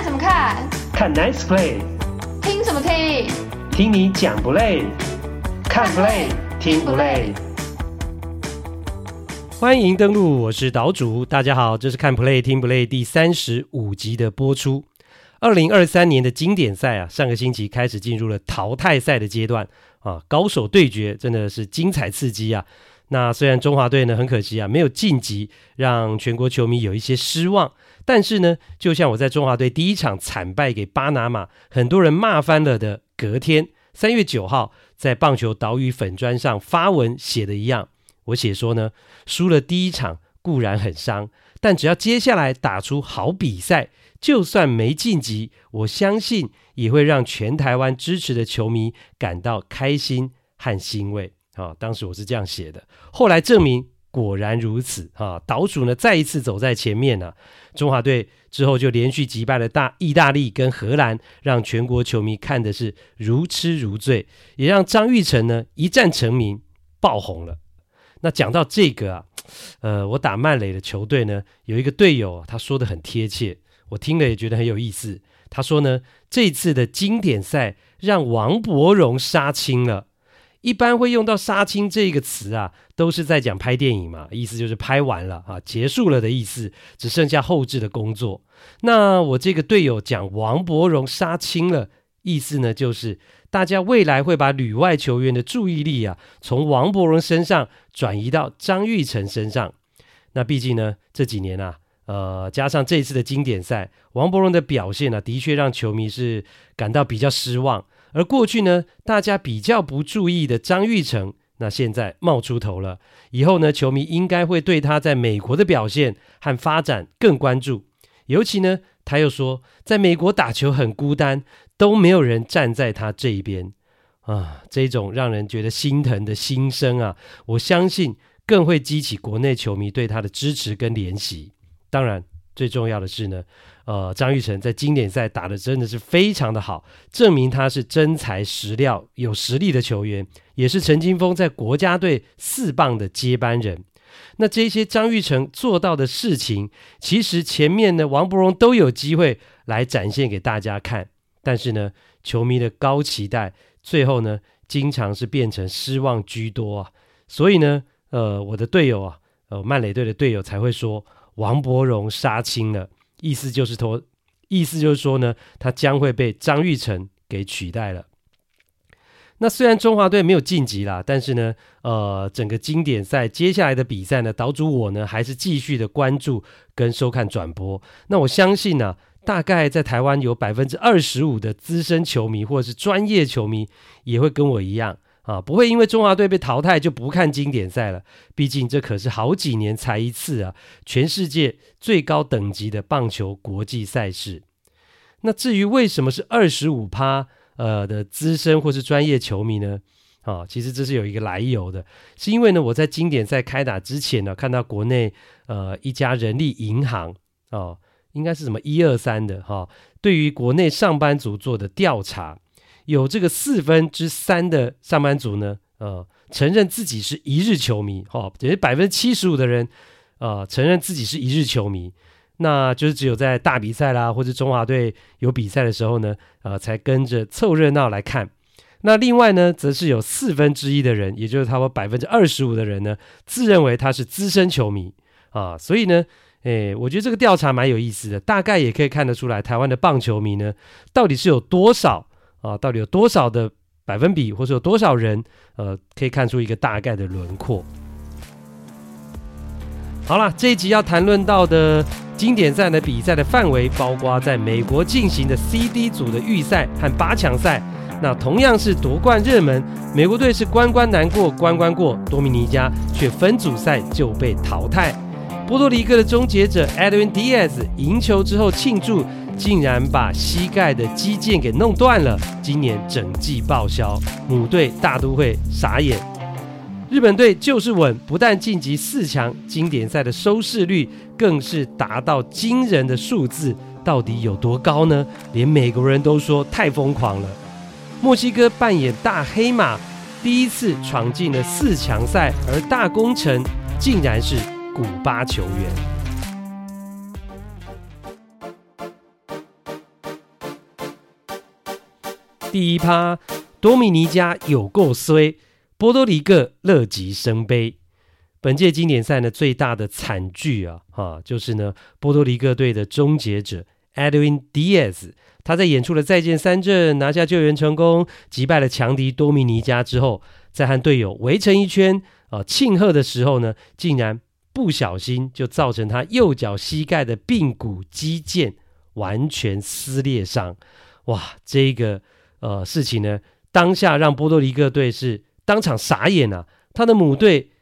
看什么看？看 Nice Play。听什么听？听你讲不累？看 Play 听不累？欢迎登录，我是岛主。大家好，这是看 Play 听不累第三十五集的播出。二零二三年的经典赛啊，上个星期开始进入了淘汰赛的阶段啊，高手对决真的是精彩刺激啊。那虽然中华队呢很可惜啊，没有晋级，让全国球迷有一些失望。但是呢，就像我在中华队第一场惨败给巴拿马，很多人骂翻了的隔天，三月九号在棒球岛屿粉砖上发文写的一样，我写说呢，输了第一场固然很伤，但只要接下来打出好比赛，就算没晋级，我相信也会让全台湾支持的球迷感到开心和欣慰。啊，当时我是这样写的，后来证明果然如此。啊，岛主呢再一次走在前面呢、啊，中华队之后就连续击败了大意大利跟荷兰，让全国球迷看的是如痴如醉，也让张玉成呢一战成名，爆红了。那讲到这个啊，呃，我打曼垒的球队呢，有一个队友他说的很贴切，我听了也觉得很有意思。他说呢，这次的经典赛让王柏荣杀青了。一般会用到“杀青”这个词啊，都是在讲拍电影嘛，意思就是拍完了啊，结束了的意思，只剩下后制的工作。那我这个队友讲王柏荣杀青了，意思呢就是大家未来会把旅外球员的注意力啊，从王柏荣身上转移到张玉成身上。那毕竟呢这几年啊，呃，加上这次的经典赛，王柏荣的表现呢，的确让球迷是感到比较失望。而过去呢，大家比较不注意的张玉成，那现在冒出头了。以后呢，球迷应该会对他在美国的表现和发展更关注。尤其呢，他又说，在美国打球很孤单，都没有人站在他这一边啊。这种让人觉得心疼的心声啊，我相信更会激起国内球迷对他的支持跟怜惜。当然，最重要的是呢。呃，张玉成在经典赛打得真的是非常的好，证明他是真材实料、有实力的球员，也是陈金峰在国家队四棒的接班人。那这些张玉成做到的事情，其实前面呢，王伯荣都有机会来展现给大家看，但是呢，球迷的高期待，最后呢，经常是变成失望居多啊。所以呢，呃，我的队友啊，呃，曼雷队的队友才会说王柏荣杀青了。意思就是说，意思就是说呢，他将会被张玉成给取代了。那虽然中华队没有晋级啦，但是呢，呃，整个经典赛接下来的比赛呢，岛主我呢还是继续的关注跟收看转播。那我相信呢、大概在台湾有百分之二十五的资深球迷或者是专业球迷也会跟我一样。啊，不会因为中华队被淘汰就不看经典赛了。毕竟这可是好几年才一次啊，全世界最高等级的棒球国际赛事。那至于为什么是二十五趴呃的资深或是专业球迷呢？啊，其实这是有一个来由的，是因为呢，我在经典赛开打之前呢，看到国内呃一家人力银行哦，应该是什么一二三的哈，对于国内上班族做的调查。有这个四分之三的上班族呢，呃，承认自己是一日球迷，哈、哦，等于百分之七十五的人，呃，承认自己是一日球迷，那就是只有在大比赛啦，或者中华队有比赛的时候呢，呃，才跟着凑热闹来看。那另外呢，则是有四分之一的人，也就是差不多百分之二十五的人呢，自认为他是资深球迷啊。所以呢，诶，我觉得这个调查蛮有意思的，大概也可以看得出来，台湾的棒球迷呢，到底是有多少。啊，到底有多少的百分比，或者有多少人，呃，可以看出一个大概的轮廓。好了，这一集要谈论到的经典赛的比赛的范围，包括在美国进行的 CD 组的预赛和八强赛。那同样是夺冠热门，美国队是关关难过关关过，多米尼加却分组赛就被淘汰。波多黎各的终结者 Edwin Diaz 赢球之后庆祝。竟然把膝盖的肌腱给弄断了，今年整季报销，母队大都会傻眼。日本队就是稳，不但晋级四强，经典赛的收视率更是达到惊人的数字，到底有多高呢？连美国人都说太疯狂了。墨西哥扮演大黑马，第一次闯进了四强赛，而大功臣竟然是古巴球员。第一趴，多米尼加有够衰，波多黎各乐极生悲。本届经典赛呢，最大的惨剧啊，哈，就是呢，波多黎各队的终结者 Edwin Diaz，他在演出了再见三振，拿下救援成功，击败了强敌多米尼加之后，在和队友围成一圈啊庆贺的时候呢，竟然不小心就造成他右脚膝盖的髌骨肌腱完全撕裂伤。哇，这个呃事情呢，当下让波多黎各队是当场傻眼啊，他的母队。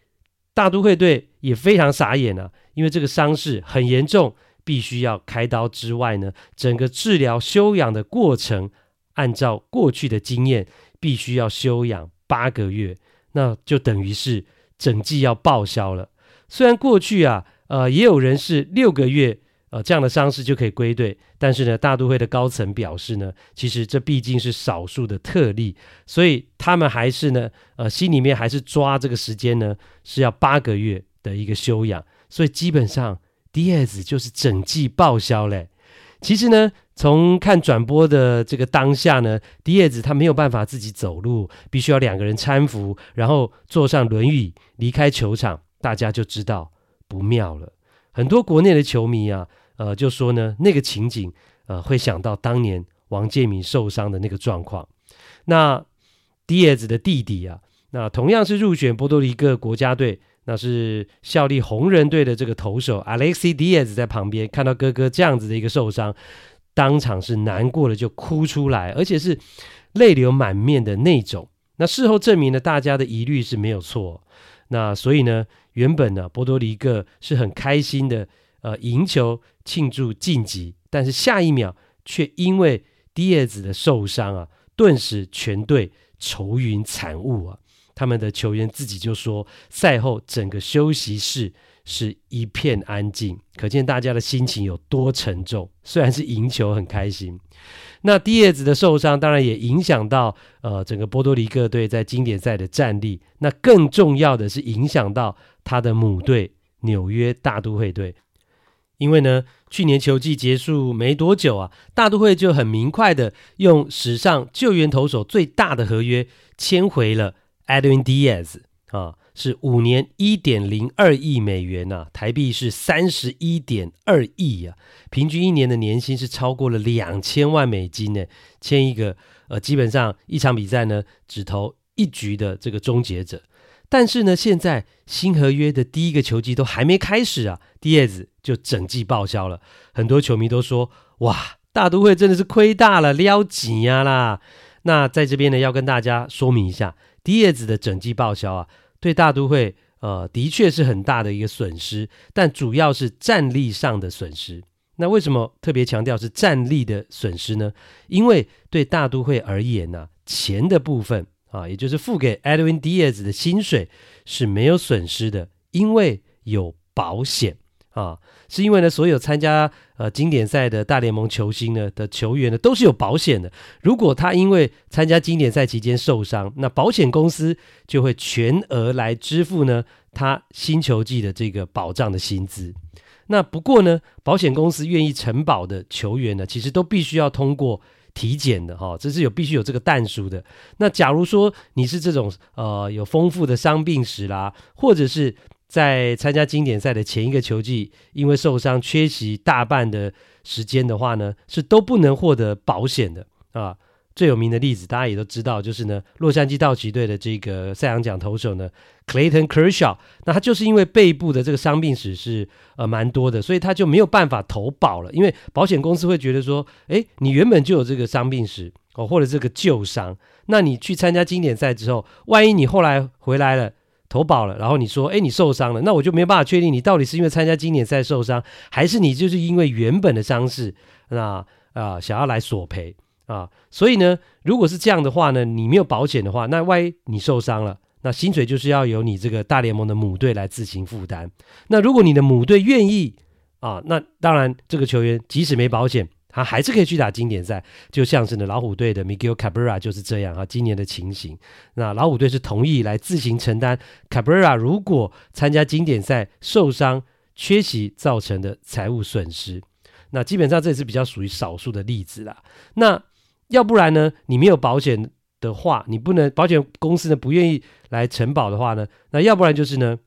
大都会队也非常傻眼啊，因为这个伤势很严重，必须要开刀之外呢，整个治疗休养的过程，按照过去的经验，必须要休养八个月，那就等于是整季要报销了。虽然过去啊，呃，也有人是六个月。呃，这样的伤势就可以归队，但是呢，大都会的高层表示呢，其实这毕竟是少数的特例，所以他们还是呢，呃，心里面还是抓这个时间呢，是要八个月的一个休养，所以基本上 Diaz 就是整季报销嘞。其实呢，从看转播的这个当下呢，Diaz 他没有办法自己走路，必须要两个人搀扶，然后坐上轮椅离开球场，大家就知道不妙了。很多国内的球迷啊，呃，就说呢，那个情景，呃，会想到当年王建民受伤的那个状况。那 Diaz 的弟弟啊，那同样是入选波多黎各国家队，那是效力红人队的这个投手 Alexi Diaz 在旁边看到哥哥这样子的一个受伤，当场是难过了就哭出来，而且是泪流满面的那种。那事后证明了大家的疑虑是没有错。那所以呢，原本呢，波多黎各是很开心的，呃，赢球庆祝晋级，但是下一秒却因为 Diaz 的受伤啊，顿时全队愁云惨雾啊。他们的球员自己就说，赛后整个休息室是一片安静，可见大家的心情有多沉重。虽然是赢球很开心。那 Diaz 的受伤当然也影响到呃整个波多黎各队在经典赛的战力。那更重要的是影响到他的母队纽约大都会队，因为呢去年球季结束没多久啊，大都会就很明快的用史上救援投手最大的合约签回了 Edwin Diaz 啊。是五年一点零二亿美元呐、台币是三十一点二亿啊，平均一年的年薪是超过了两千万美金呢。签一个呃，基本上一场比赛呢只投一局的这个终结者，但是呢，现在新合约的第一个球季都还没开始啊，Diaz 就整季报销了。很多球迷都说，哇，大都会真的是亏大了，撩紧呀啦。那在这边呢，要跟大家说明一下，Diaz 的整季报销啊。对大都会，呃，的确是很大的一个损失，但主要是战力上的损失。那为什么特别强调是战力的损失呢？因为对大都会而言呢、钱的部分啊，也就是付给 Edwin Diaz 的薪水是没有损失的，因为有保险。啊，是因为呢，所有参加呃经典赛的大联盟球星呢的球员呢都是有保险的。如果他因为参加经典赛期间受伤，那保险公司就会全额来支付呢他新球季的这个保障的薪资。那不过呢，保险公司愿意承保的球员呢，其实都必须要通过体检的哈，这是有必须有这个但书的。那假如说你是这种呃有丰富的伤病史啦，或者是在参加经典赛的前一个球季，因为受伤缺席大半的时间的话呢，是都不能获得保险的啊。最有名的例子大家也都知道，就是呢，洛杉矶道奇队的这个赛扬奖投手呢，Clayton Kershaw，那他就是因为背部的这个伤病史是呃蛮多的，所以他就没有办法投保了，因为保险公司会觉得说，诶，你原本就有这个伤病史哦，或者这个旧伤，那你去参加经典赛之后，万一你后来回来了。投保了，然后你说，哎，你受伤了，那我就没办法确定你到底是因为参加经典赛受伤，还是你就是因为原本的伤势，那啊、想要来索赔啊。所以呢，如果是这样的话呢，你没有保险的话，那万一你受伤了，那薪水就是要由你这个大联盟的母队来自行负担。那如果你的母队愿意啊，那当然这个球员即使没保险。他还是可以去打经典赛，就像是呢老虎队的 Miguel Cabrera 就是这样啊。今年的情形，那老虎队是同意来自行承担 Cabrera 如果参加经典赛受伤缺席造成的财务损失。那基本上这也是比较属于少数的例子啦。那要不然呢，你没有保险的话，你不能保险公司呢不愿意来承保的话呢，那要不然就是呢。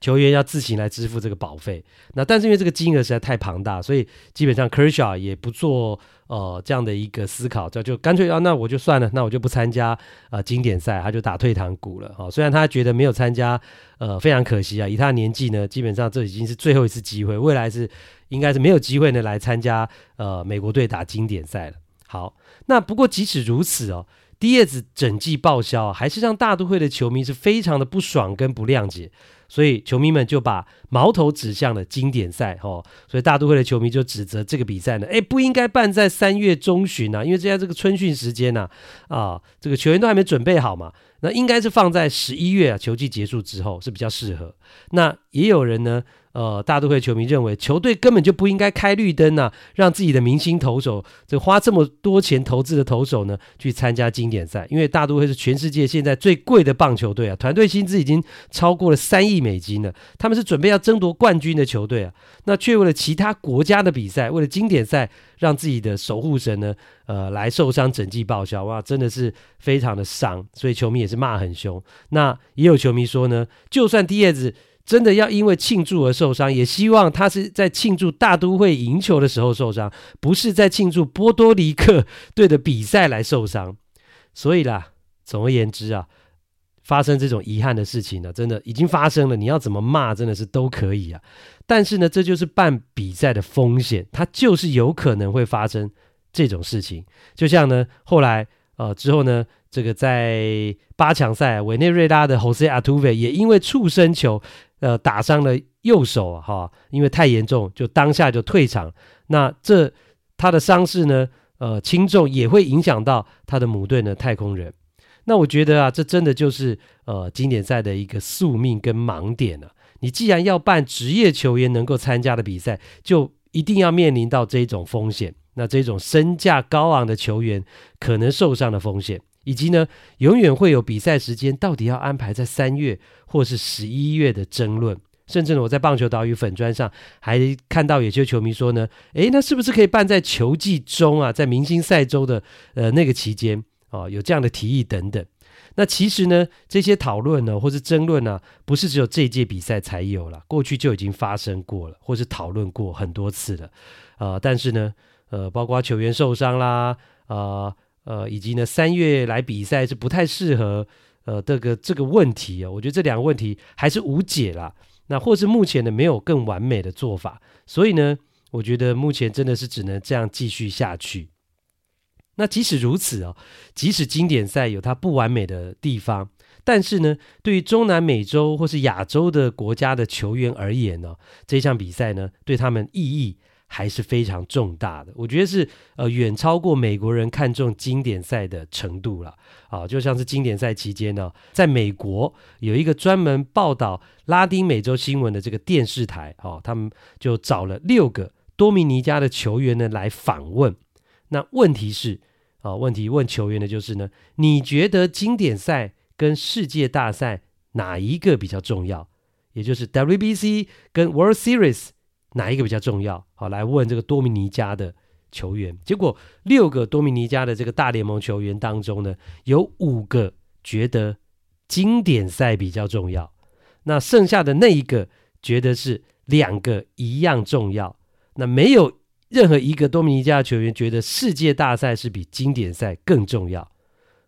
球员要自行来支付这个保费，那但是因为这个金额实在太庞大，所以基本上 Kershaw 也不做呃这样的一个思考，就就干脆啊，那我就算了，那我就不参加呃经典赛，他就打退堂鼓了啊、哦。虽然他觉得没有参加呃非常可惜啊，以他的年纪呢，基本上这已经是最后一次机会，未来是应该是没有机会呢来参加呃美国队打经典赛了。好，那不过即使如此哦。迪叶子整季报销，还是让大都会的球迷是非常的不爽跟不谅解，所以球迷们就把矛头指向了经典赛哦，所以大都会的球迷就指责这个比赛呢，哎，不应该办在三月中旬啊，因为现在这个春训时间呐，啊，这个球员都还没准备好嘛，那应该是放在十一月啊，球季结束之后是比较适合。那也有人呢。呃，大都会球迷认为球队根本就不应该开绿灯呐、让自己的明星投手，这花这么多钱投资的投手呢，去参加经典赛。因为大都会是全世界现在最贵的棒球队啊，团队薪资已经超过了三亿美金了。他们是准备要争夺冠军的球队啊，那却为了其他国家的比赛，为了经典赛，让自己的守护神呢，呃，来受伤，整季报销，哇，真的是非常的伤。所以球迷也是骂很凶。那也有球迷说呢，就算迪叶子。真的要因为庆祝而受伤，也希望他是在庆祝大都会赢球的时候受伤，不是在庆祝波多黎各队的比赛来受伤。所以啦，总而言之啊，发生这种遗憾的事情呢，真的已经发生了。你要怎么骂，真的是都可以啊。但是呢，这就是办比赛的风险，它就是有可能会发生这种事情。就像呢，后来呃之后呢，这个在八强赛，委内瑞拉的 Jose Atuve 也因为触身球。呃，打伤了右手哈、因为太严重，就当下就退场。那这他的伤势呢，呃，轻重也会影响到他的母队呢，太空人。那我觉得啊，这真的就是呃，经典赛的一个宿命跟盲点了、啊。你既然要办职业球员能够参加的比赛，就一定要面临到这种风险。那这种身价高昂的球员可能受伤的风险。以及呢，永远会有比赛时间到底要安排在三月或是十一月的争论，甚至呢，我在棒球岛屿粉砖上还看到有些球迷说呢，诶，那是不是可以办在球季中啊，在明星赛周的呃那个期间？啊、哦，有这样的提议等等。那其实呢，这些讨论呢，或是争论呢、不是只有这一届比赛才有了，过去就已经发生过了，或是讨论过很多次了，呃，但是呢，呃，包括球员受伤啦，啊、呃，以及呢，三月来比赛是不太适合，呃，这个这个问题啊、我觉得这两个问题还是无解啦。那或是目前呢，没有更完美的做法，所以呢，我觉得目前真的是只能这样继续下去。那即使如此哦，即使经典赛有它不完美的地方，但是呢，对于中南美洲或是亚洲的国家的球员而言呢、这项比赛呢，对他们意义。还是非常重大的，我觉得是呃远超过美国人看重经典赛的程度了啊，就像是经典赛期间呢，在美国有一个专门报道拉丁美洲新闻的这个电视台哦，他们就找了六个多米尼加的球员呢来访问。那问题是啊，问题问球员的就是呢，你觉得经典赛跟世界大赛哪一个比较重要？也就是 WBC 跟 World Series。哪一个比较重要？好，来问这个多米尼加的球员。结果六个多米尼加的这个大联盟球员当中呢，有五个觉得经典赛比较重要，那剩下的那一个觉得是两个一样重要。那没有任何一个多米尼加的球员觉得世界大赛是比经典赛更重要。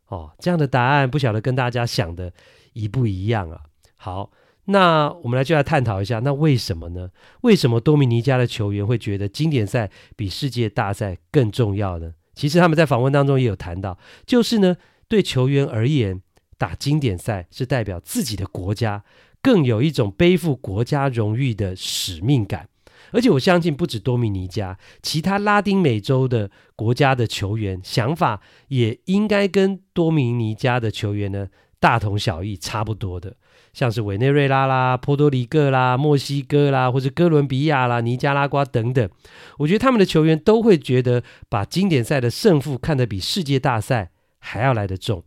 哦，这样的答案不晓得跟大家想的一不一样啊？好。那我们来就来探讨一下，那为什么呢？为什么多米尼加的球员会觉得经典赛比世界大赛更重要呢？其实他们在访问当中也有谈到，就是呢，对球员而言，打经典赛是代表自己的国家更有一种背负国家荣誉的使命感。而且我相信，不止多米尼加，其他拉丁美洲的国家的球员想法也应该跟多米尼加的球员呢大同小异，差不多的。像是委内瑞拉啦、波多黎各啦、墨西哥啦，或者哥伦比亚啦、尼加拉瓜等等，我觉得他们的球员都会觉得把经典赛的胜负看得比世界大赛还要来得重，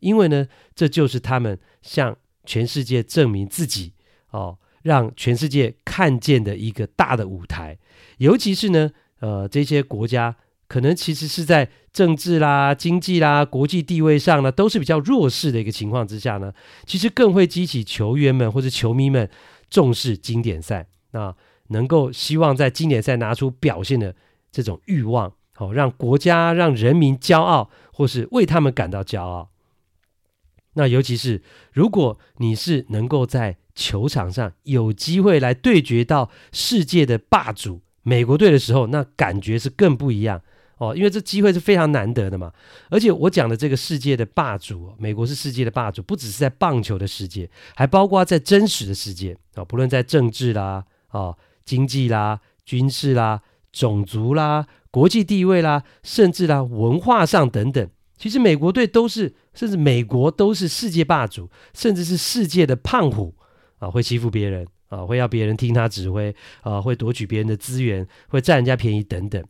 因为呢，这就是他们向全世界证明自己哦，让全世界看见的一个大的舞台。尤其是呢，呃，这些国家可能其实是在政治啦、经济啦、国际地位上呢，都是比较弱势的一个情况之下呢，其实更会激起球员们或者球迷们重视经典赛，那能够希望在经典赛拿出表现的这种欲望，好让国家、让人民骄傲，或是为他们感到骄傲。那尤其是如果你是能够在球场上有机会来对决到世界的霸主美国队的时候，那感觉是更不一样。哦，因为这机会是非常难得的嘛，而且我讲的这个世界的霸主，美国是世界的霸主，不只是在棒球的世界，还包括在真实的世界啊，不论在政治啦、啊经济啦、军事啦、种族啦、国际地位啦，甚至啦文化上等等，其实美国队都是，甚至美国都是世界霸主，甚至是世界的胖虎啊，会欺负别人啊，会要别人听他指挥啊，会夺取别人的资源，会占人家便宜等等。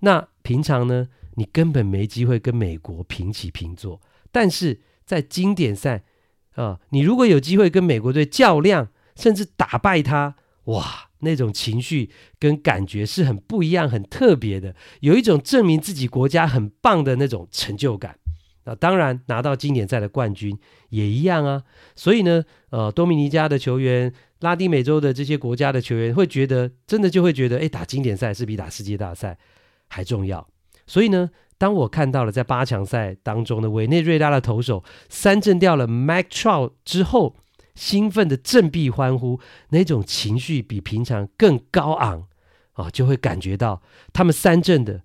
那平常呢，你根本没机会跟美国平起平坐。但是在经典赛啊，你如果有机会跟美国队较量，甚至打败他，哇，那种情绪跟感觉是很不一样、很特别的，有一种证明自己国家很棒的那种成就感。那当然拿到经典赛的冠军也一样啊。所以呢，呃，多米尼加的球员、拉丁美洲的这些国家的球员会觉得，真的就会觉得，哎，打经典赛是比打世界大赛还重要，所以呢，当我看到了在八强赛当中的委内瑞拉的投手三振掉了 Mike Trout 之后，兴奋的振臂欢呼，那种情绪比平常更高昂啊，就会感觉到他们三振的，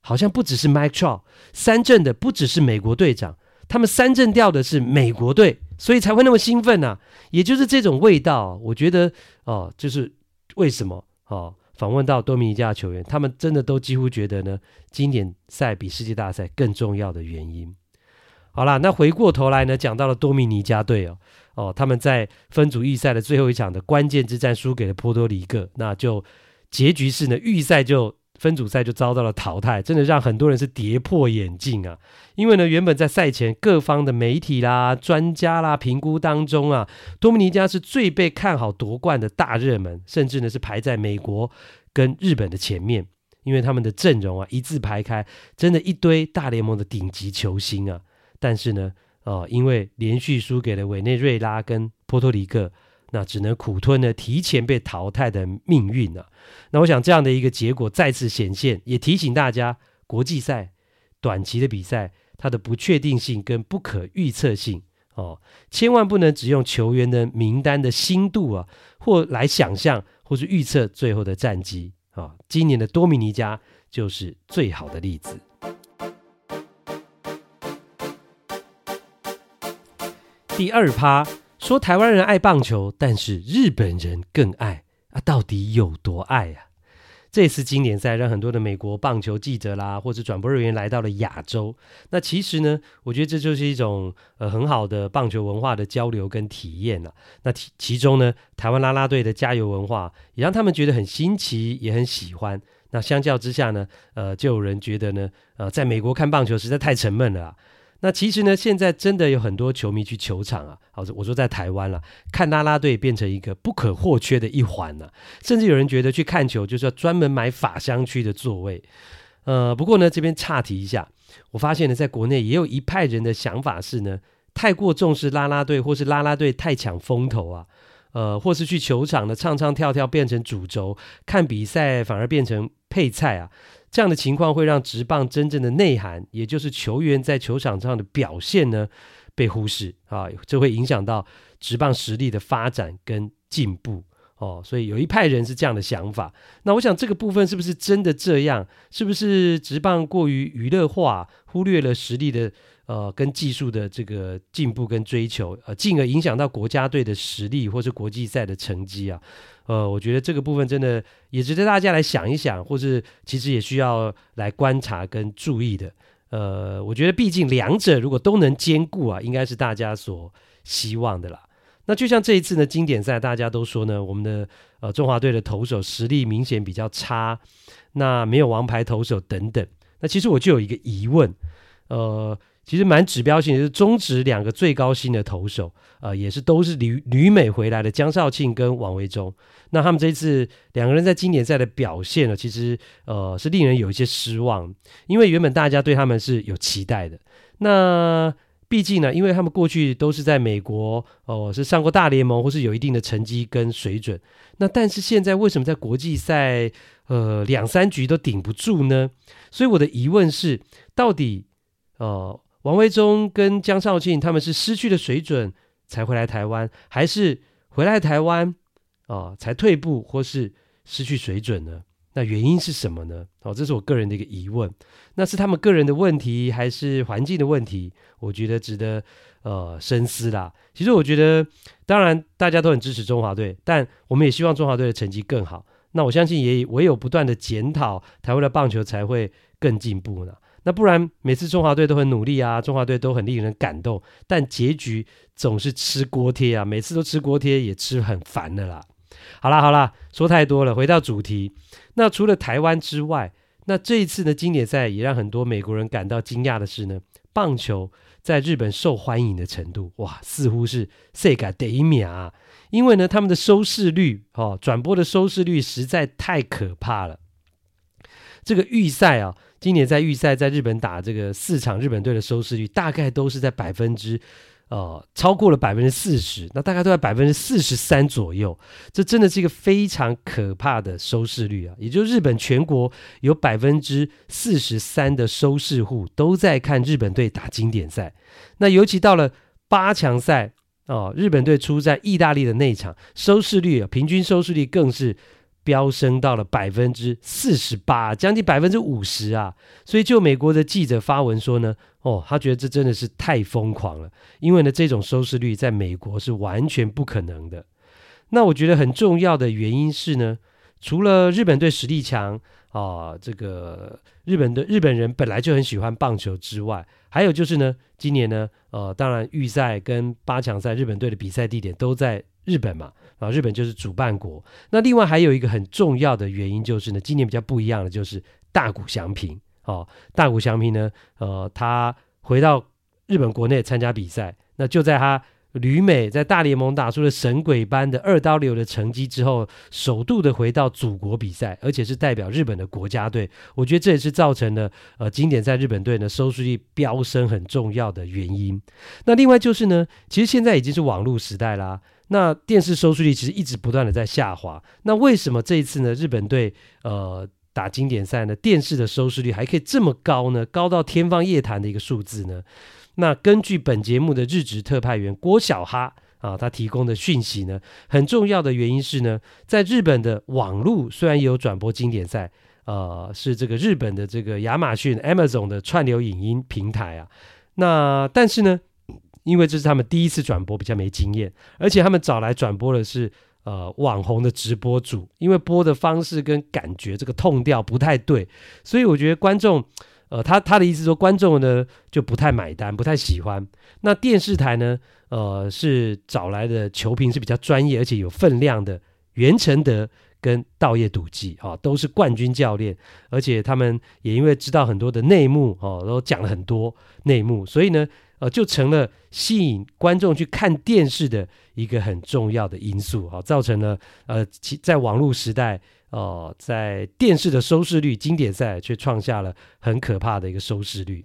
好像不只是 Mike Trout，三振的不只是美国队长，他们三振掉的是美国队，所以才会那么兴奋呐、也就是这种味道，我觉得哦，就是为什么哦。访问到多米尼加球员，他们真的都几乎觉得呢，经典赛比世界大赛更重要的原因。好啦，那回过头来呢，讲到了多米尼加队哦，哦，他们在分组预赛的最后一场的关键之战输给了波多黎各，那就结局是呢，预赛就。分组赛就遭到了淘汰，真的让很多人是跌破眼镜啊！因为呢，原本在赛前各方的媒体啦、专家啦评估当中啊，多米尼加是最被看好夺冠的大热门，甚至呢是排在美国跟日本的前面，因为他们的阵容啊一字排开，真的一堆大联盟的顶级球星啊。但是呢，哦，因为连续输给了委内瑞拉跟波多黎各。那只能苦吞了提前被淘汰的命运啊！那我想这样的一个结果再次显现，也提醒大家，国际赛短期的比赛，它的不确定性跟不可预测性哦，千万不能只用球员的名单的新度啊，或来想象或是预测最后的战绩啊、今年的多米尼加就是最好的例子。第二趴。说台湾人爱棒球，但是日本人更爱啊！到底有多爱啊？这次经典赛让很多的美国棒球记者啦，或者转播人员来到了亚洲。那其实呢，我觉得这就是一种呃很好的棒球文化的交流跟体验了。那其其中呢，台湾啦啦队的加油文化也让他们觉得很新奇，也很喜欢。那相较之下呢，呃，就有人觉得呢，呃，在美国看棒球实在太沉闷了啊。那其实呢，现在真的有很多球迷去球场啊，好，我说在台湾了，看啦啦队变成一个不可或缺的一环了，甚至有人觉得去看球就是要专门买法香区的座位。呃，不过呢，这边岔题一下，我发现呢，在国内也有一派人的想法是呢，太过重视啦啦队，或是啦啦队太抢风头啊，呃，或是去球场呢唱唱跳跳变成主轴，看比赛反而变成配菜啊。这样的情况会让职棒真正的内涵，也就是球员在球场上的表现呢，被忽视啊，这会影响到职棒实力的发展跟进步哦。所以有一派人是这样的想法。那我想这个部分是不是真的这样？是不是职棒过于娱乐化，忽略了实力的呃跟技术的这个进步跟追求，呃，进而影响到国家队的实力或是国际赛的成绩啊？呃，我觉得这个部分真的也值得大家来想一想，或是其实也需要来观察跟注意的。呃，我觉得毕竟两者如果都能兼顾啊，应该是大家所希望的啦。那就像这一次呢，经典赛大家都说呢，我们的呃中华队的投手实力明显比较差，那没有王牌投手等等。那其实我就有一个疑问，呃，其实蛮指标性的，就是中职两个最高薪的投手，呃，也是都是旅旅美回来的江少庆跟王维忠。那他们这次两个人在经典赛的表现呢，其实呃是令人有一些失望，因为原本大家对他们是有期待的。那毕竟呢，因为他们过去都是在美国哦、呃，是上过大联盟或是有一定的成绩跟水准。那但是现在为什么在国际赛呃两三局都顶不住呢？所以我的疑问是，到底呃。王维忠跟江少庆他们是失去了水准才回来台湾，还是回来台湾哦、才退步，或是失去水准呢？那原因是什么呢？哦，这是我个人的一个疑问。那是他们个人的问题，还是环境的问题？我觉得值得呃深思啦。其实我觉得，当然大家都很支持中华队，但我们也希望中华队的成绩更好。那我相信也唯有不断的检讨，台湾的棒球才会更进步呢。那不然，每次中华队都很努力啊，中华队都很令人感动，但结局总是吃锅贴啊，每次都吃锅贴，也吃很烦的啦。好啦好啦，说太多了，回到主题。那除了台湾之外，那这一次的经典赛也让很多美国人感到惊讶的是呢，棒球在日本受欢迎的程度，哇，似乎是世界第一名啊！因为呢，他们的收视率哦，转播的收视率实在太可怕了。这个预赛啊。今年在预赛在日本打这个四场，日本队的收视率大概都是在百分之，呃，超过了百分之四十，那大概都在百分之四十三左右。这真的是一个非常可怕的收视率啊！也就是日本全国有百分之四十三的收视户都在看日本队打经典赛。那尤其到了八强赛哦，日本队出战意大利的那场，收视率啊，平均收视率更是。飙升到了百分之四十八，将近百分之五十啊！所以就美国的记者发文说呢，哦，他觉得这真的是太疯狂了，因为呢，这种收视率在美国是完全不可能的。那我觉得很重要的原因是呢，除了日本队实力强啊，这个日本的日本人本来就很喜欢棒球之外，还有就是呢，今年呢，呃，当然预赛跟八强赛日本队的比赛地点都在日本嘛。啊，日本就是主办国。那另外还有一个很重要的原因就是呢，今年比较不一样的就是大谷翔平。哦，大谷翔平呢，呃，他回到日本国内参加比赛，那就在他旅美在大联盟打出了神鬼般的二刀流的成绩之后，首度的回到祖国比赛，而且是代表日本的国家队。我觉得这也是造成了呃经典赛日本队呢收视率飙升很重要的原因。那另外就是呢，其实现在已经是网络时代啦。那电视收视率其实一直不断的在下滑，那为什么这一次呢？日本队呃打经典赛呢，电视的收视率还可以这么高呢？高到天方夜谭的一个数字呢？那根据本节目的日职特派员郭小哈啊，他提供的讯息呢，很重要的原因是呢，在日本的网络虽然也有转播经典赛，呃，是这个日本的这个亚马逊 Amazon 的串流影音平台啊，那但是呢。因为这是他们第一次转播，比较没经验，而且他们找来转播的是呃网红的直播主，因为播的方式跟感觉这个 tone 调不太对，所以我觉得观众呃他他的意思说观众呢就不太买单，不太喜欢。那电视台呢呃是找来的球评是比较专业而且有分量的，袁成德跟道业笃纪啊都是冠军教练，而且他们也因为知道很多的内幕哦，都讲了很多内幕，所以呢。呃，就成了吸引观众去看电视的一个很重要的因素啊，造成了呃，其在网络时代哦、呃，在电视的收视率，经典赛却创下了很可怕的一个收视率。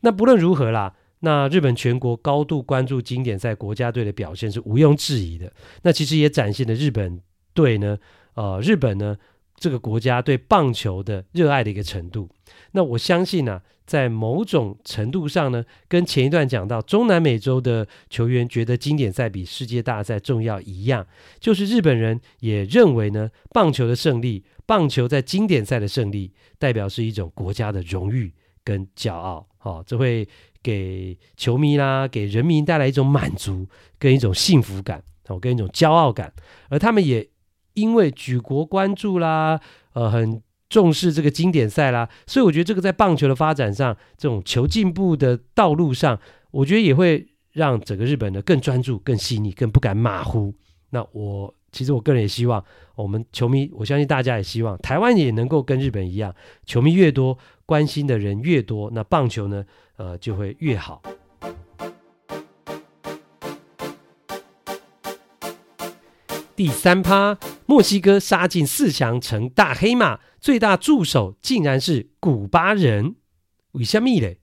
那不论如何啦，那日本全国高度关注经典赛国家队的表现是毋庸置疑的。那其实也展现了日本队呢，呃，日本呢这个国家对棒球的热爱的一个程度。那我相信呢、在某种程度上呢，跟前一段讲到中南美洲的球员觉得经典赛比世界大赛重要一样，就是日本人也认为呢，棒球的胜利，棒球在经典赛的胜利，代表是一种国家的荣誉跟骄傲，好、这会给球迷啦，给人民带来一种满足跟一种幸福感，哦，跟一种骄傲感，而他们也因为举国关注啦，呃，很。重视这个经典赛啦，所以我觉得这个在棒球的发展上，这种求进步的道路上，我觉得也会让整个日本呢更专注、更细腻、更不敢马虎。那我其实我个人也希望，我们球迷，我相信大家也希望台湾也能够跟日本一样，球迷越多，关心的人越多，那棒球呢，呃，就会越好。第三趴，墨西哥杀进四强成大黑马，最大助手竟然是古巴人，为什么嘞？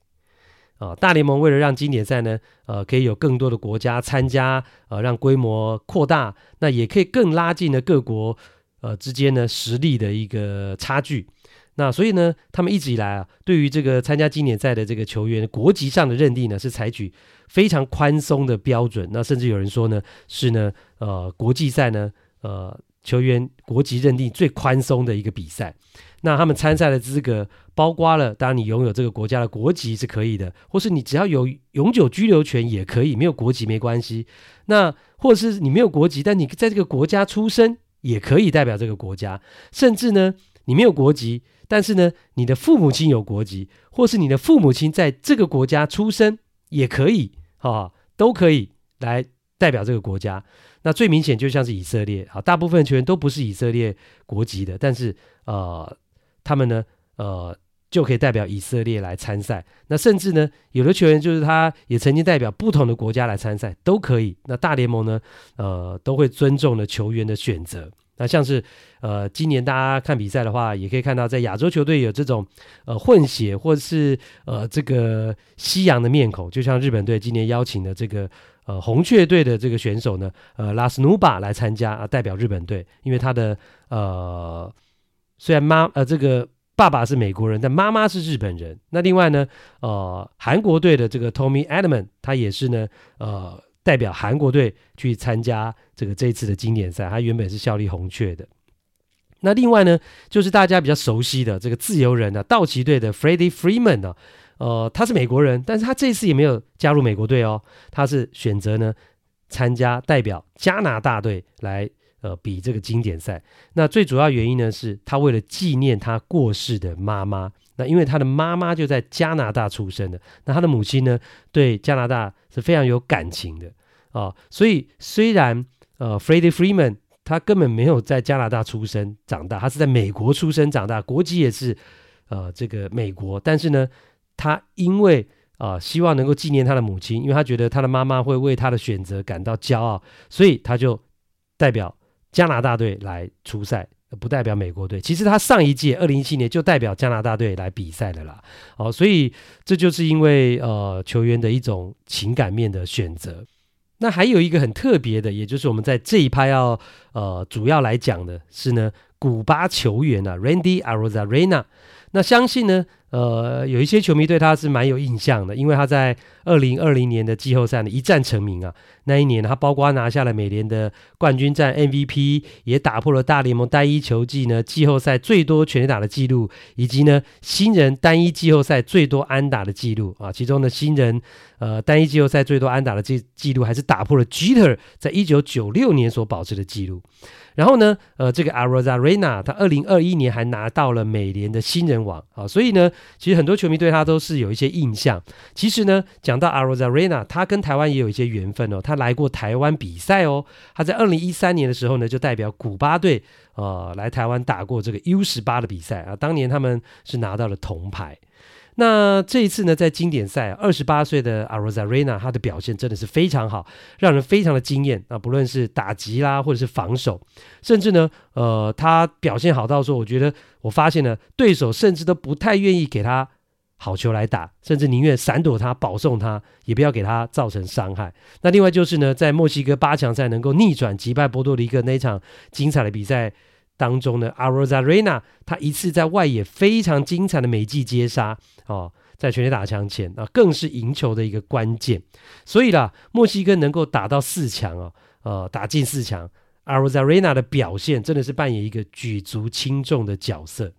啊，大联盟为了让经典赛呢，呃，可以有更多的国家参加，呃，让规模扩大，那也可以更拉近了各国呃之间呢实力的一个差距。那所以呢，他们一直以来啊，对于这个参加经典赛的这个球员国籍上的认定呢，是采取非常宽松的标准。那甚至有人说呢，是呢，呃，国际赛呢，呃，球员国籍认定最宽松的一个比赛。那他们参赛的资格包括了，当然你拥有这个国家的国籍是可以的，或是你只要有永久居留权也可以，没有国籍没关系。那或是你没有国籍，但你在这个国家出生也可以代表这个国家。甚至呢，你没有国籍，但是呢，你的父母亲有国籍，或是你的父母亲在这个国家出生也可以，哈、哦，都可以来代表这个国家。那最明显就像是以色列，啊，大部分球员都不是以色列国籍的，但是呃。他们呢，呃，就可以代表以色列来参赛。那甚至呢，有的球员就是他也曾经代表不同的国家来参赛，都可以。那大联盟呢，呃，都会尊重的球员的选择。那像是呃，今年大家看比赛的话，也可以看到在亚洲球队有这种呃混血或者是呃这个西洋的面孔，就像日本队今年邀请的这个呃红雀队的这个选手呢，呃拉斯努巴来参加啊，代表日本队，因为他的呃。虽然妈呃这个爸爸是美国人，但妈妈是日本人。那另外呢，呃，韩国队的这个 Tommy Edman，他也是呢，呃，代表韩国队去参加这个这一次的经典赛。他原本是效力红雀的。那另外呢，就是大家比较熟悉的这个自由人呢、啊，道奇队的 Freddie Freeman 呢、呃，他是美国人，但是他这次也没有加入美国队哦，他是选择呢参加代表加拿大队来。呃，比这个经典赛，那最主要原因呢，是他为了纪念他过世的妈妈。那因为他的妈妈就在加拿大出生的，那他的母亲呢，对加拿大是非常有感情的啊、所以虽然呃，Freddie Freeman 他根本没有在加拿大出生长大，他是在美国出生长大，国籍也是呃这个美国。但是呢，他因为啊、希望能够纪念他的母亲，因为他觉得他的妈妈会为他的选择感到骄傲，所以他就代表。加拿大队来出赛，不代表美国队。其实他上一届二零一七年就代表加拿大队来比赛的啦。哦，所以这就是因为呃球员的一种情感面的选择。那还有一个很特别的，也就是我们在这一趴要呃主要来讲的是呢，古巴球员啊，Randy Arozarena。那相信呢。呃，有一些球迷对他是蛮有印象的，因为他在二零二零年的季后赛呢一战成名啊。那一年他包括拿下了美联的冠军战 MVP，也打破了大联盟单一球季呢季后赛最多全打的记录，以及呢新人单一季后赛最多安打的记录啊。其中呢新人呃单一季后赛最多安打的记记录，还是打破了 Jeter 在一九九六年所保持的记录。然后呢，呃，这个 Arozarena 他二零二一年还拿到了美联的新人王啊，所以呢。其实很多球迷对他都是有一些印象。其实呢，讲到 Arozarena，他跟台湾也有一些缘分哦。他来过台湾比赛哦。他在二零一三年的时候呢，就代表古巴队呃来台湾打过这个 U 十八的比赛啊。当年他们是拿到了铜牌。那这一次呢，在经典赛，二十八岁的 Arozarena，他的表现真的是非常好，让人非常的惊艳啊！不论是打击啦，或者是防守，甚至呢，呃，他表现好到说，我觉得我发现呢，对手甚至都不太愿意给他好球来打，甚至宁愿闪躲他、保送他，也不要给他造成伤害。那另外就是呢，在墨西哥八强赛能够逆转击败波多黎各那一场精彩的比赛。当中呢，Arozarena 他一次在外野非常精彩的美技接杀哦，在全垒打墙前啊，更是赢球的一个关键。所以啦，墨西哥能够打到四强哦，呃，打进四强，Arozarena 的表现真的是扮演一个举足轻重的角色。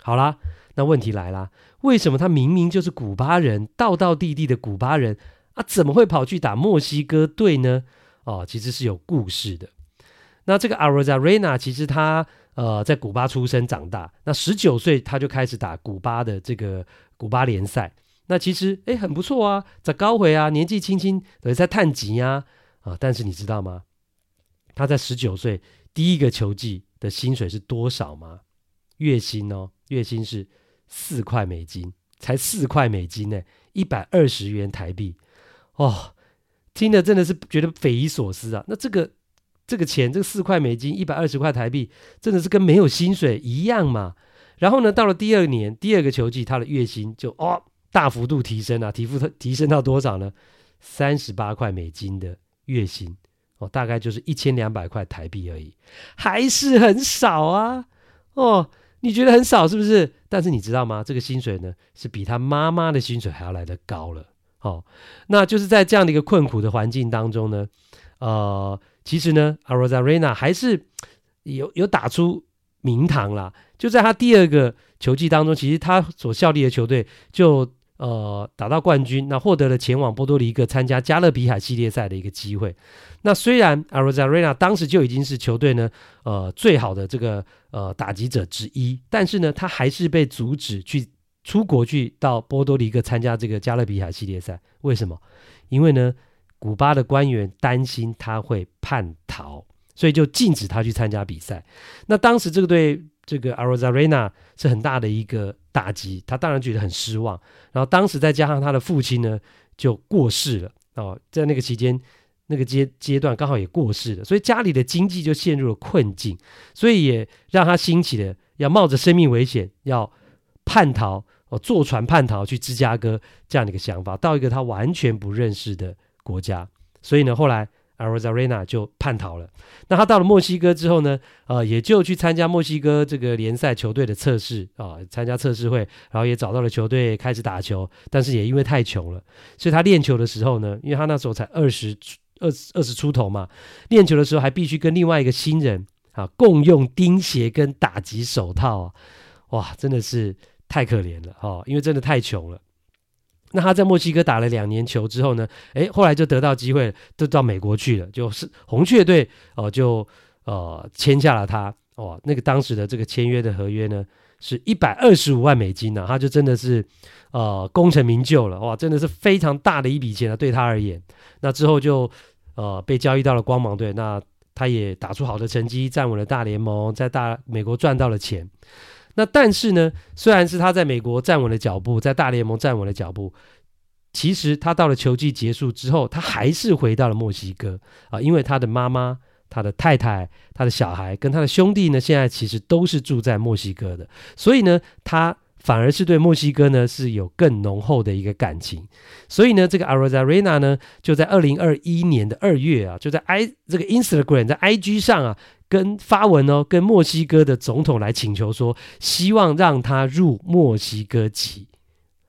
好啦，那问题来啦，为什么他明明就是古巴人，道道地地的古巴人啊，怎么会跑去打墨西哥队呢？哦，其实是有故事的。那这个 Arozarena 其实他呃在古巴出生长大，那十九岁他就开始打古巴的这个古巴联赛。那其实诶很不错啊，在高回啊，年纪轻轻也在探级呀啊！但是你知道吗？他在十九岁第一个球季的薪水是多少吗？月薪哦，月薪是四块美金，才四块美金呢，一百二十元台币。哦，听的真的是觉得匪夷所思啊！那这个这个钱，这个四块美金，一百二十块台币，真的是跟没有薪水一样嘛？然后呢，到了第二年第二个球季，他的月薪就哦大幅度提升啊，提幅提升到多少呢？三十八块美金的月薪哦，大概就是一千两百块台币而已，还是很少啊！哦，你觉得很少是不是？但是你知道吗？这个薪水呢，是比他妈妈的薪水还要来得高了。哦，那就是在这样的一个困苦的环境当中呢，呃，其实呢，Arozarena 还是有有打出名堂啦。就在他第二个球季当中，其实他所效力的球队就。呃，打到冠军，那获得了前往波多黎各参加加勒比海系列赛的一个机会。那虽然 Arozarena 当时就已经是球队呢，呃，最好的这个呃打击者之一，但是呢，他还是被阻止去出国去到波多黎各参加这个加勒比海系列赛。为什么？因为呢，古巴的官员担心他会叛逃，所以就禁止他去参加比赛。那当时这个对这个 Arozarena 是很大的一个。打击，他当然觉得很失望。然后当时再加上他的父亲呢，就过世了哦，在那个期间，那个阶阶段刚好也过世了，所以家里的经济就陷入了困境，所以也让他兴起了要冒着生命危险要叛逃哦，坐船叛逃去芝加哥这样的一个想法，到一个他完全不认识的国家。所以呢，后来。Arozarena 就叛逃了。那他到了墨西哥之后呢，呃，也就去参加墨西哥这个联赛球队的测试啊，参加测试会，然后也找到了球队开始打球。但是也因为太穷了，所以他练球的时候呢，因为他那时候才二十二二十出头嘛，练球的时候还必须跟另外一个新人啊共用钉鞋跟打击手套啊，哇，真的是太可怜了哦，因为真的太穷了。那他在墨西哥打了两年球之后呢，诶，后来就得到机会，就到美国去了，就是红雀队哦、就呃签下了他哦。那个当时的这个签约的合约呢，是一百二十五万美金呢、他就真的是呃功成名就了哇，真的是非常大的一笔钱啊，对他而言。那之后就呃被交易到了光芒队，那他也打出好的成绩，站稳了大联盟，在大美国赚到了钱。那但是呢，虽然是他在美国站稳了脚步，在大联盟站稳了脚步，其实他到了球季结束之后，他还是回到了墨西哥啊，因为他的妈妈、他的太太、他的小孩跟他的兄弟呢，现在其实都是住在墨西哥的，所以呢，他。反而是对墨西哥呢是有更浓厚的一个感情，所以呢，这个 Arozarena 呢就在二零二一年的二月啊，就在 i 这个 Instagram 在 IG 上啊，跟发文哦，跟墨西哥的总统来请求说，希望让他入墨西哥籍，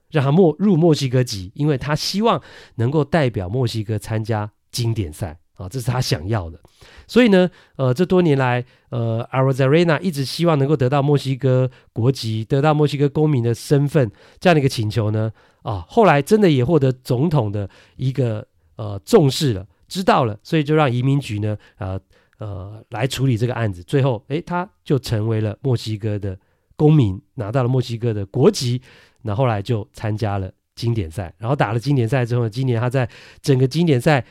让他墨入墨西哥籍，因为他希望能够代表墨西哥参加经典赛。啊，这是他想要的，所以呢，呃，这多年来，呃，Arozarena 一直希望能够得到墨西哥国籍，得到墨西哥公民的身份，这样的一个请求呢，啊，后来真的也获得总统的一个呃重视了，知道了，所以就让移民局呢，呃呃，来处理这个案子，最后，诶，他就成为了墨西哥的公民，拿到了墨西哥的国籍，那后来就参加了经典赛，然后打了经典赛之后，今年他在整个经典赛。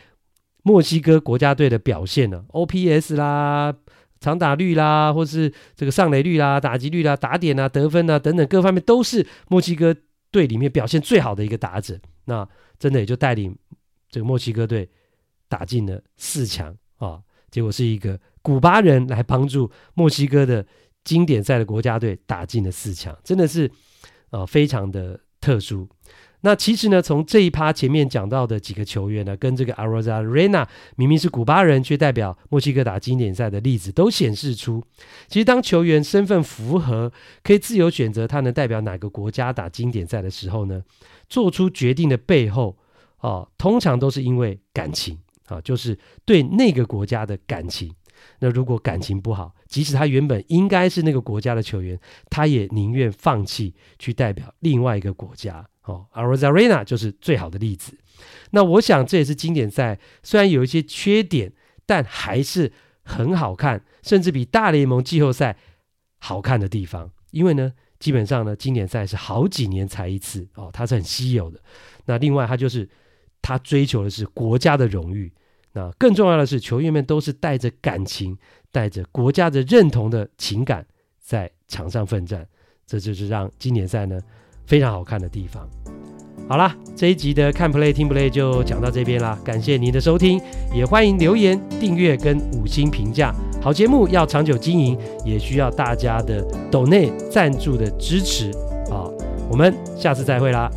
墨西哥国家队的表现呢？OPS 啦、长打率啦，或是这个上垒率啦、打击率啦、打点啊、得分啊等等各方面，都是墨西哥队里面表现最好的一个打者。那真的也就带领这个墨西哥队打进了四强啊！结果是一个古巴人来帮助墨西哥的经典赛的国家队打进了四强，真的是呃非常的特殊。那其实呢，从这一趴前面讲到的几个球员呢，跟这个 Arozarena 明明是古巴人，却代表墨西哥打经典赛的例子，都显示出，其实当球员身份符合，可以自由选择他能代表哪个国家打经典赛的时候呢，做出决定的背后，哦，通常都是因为感情啊，就是对那个国家的感情。那如果感情不好，即使他原本应该是那个国家的球员，他也宁愿放弃去代表另外一个国家。哦，Arozarena 就是最好的例子。那我想这也是经典赛虽然有一些缺点，但还是很好看，甚至比大联盟季后赛好看的地方。因为呢，基本上呢，经典赛是好几年才一次哦，它是很稀有的。那另外，它就是它追求的是国家的荣誉。那更重要的是，球员们都是带着感情、带着国家的认同的情感在场上奋战。这就是让经典赛呢非常好看的地方。好啦，这一集的看 play 听 play 就讲到这边啦，感谢您的收听，也欢迎留言、订阅跟五星评价。好节目要长久经营，也需要大家的抖内赞助的支持啊！我们下次再会啦。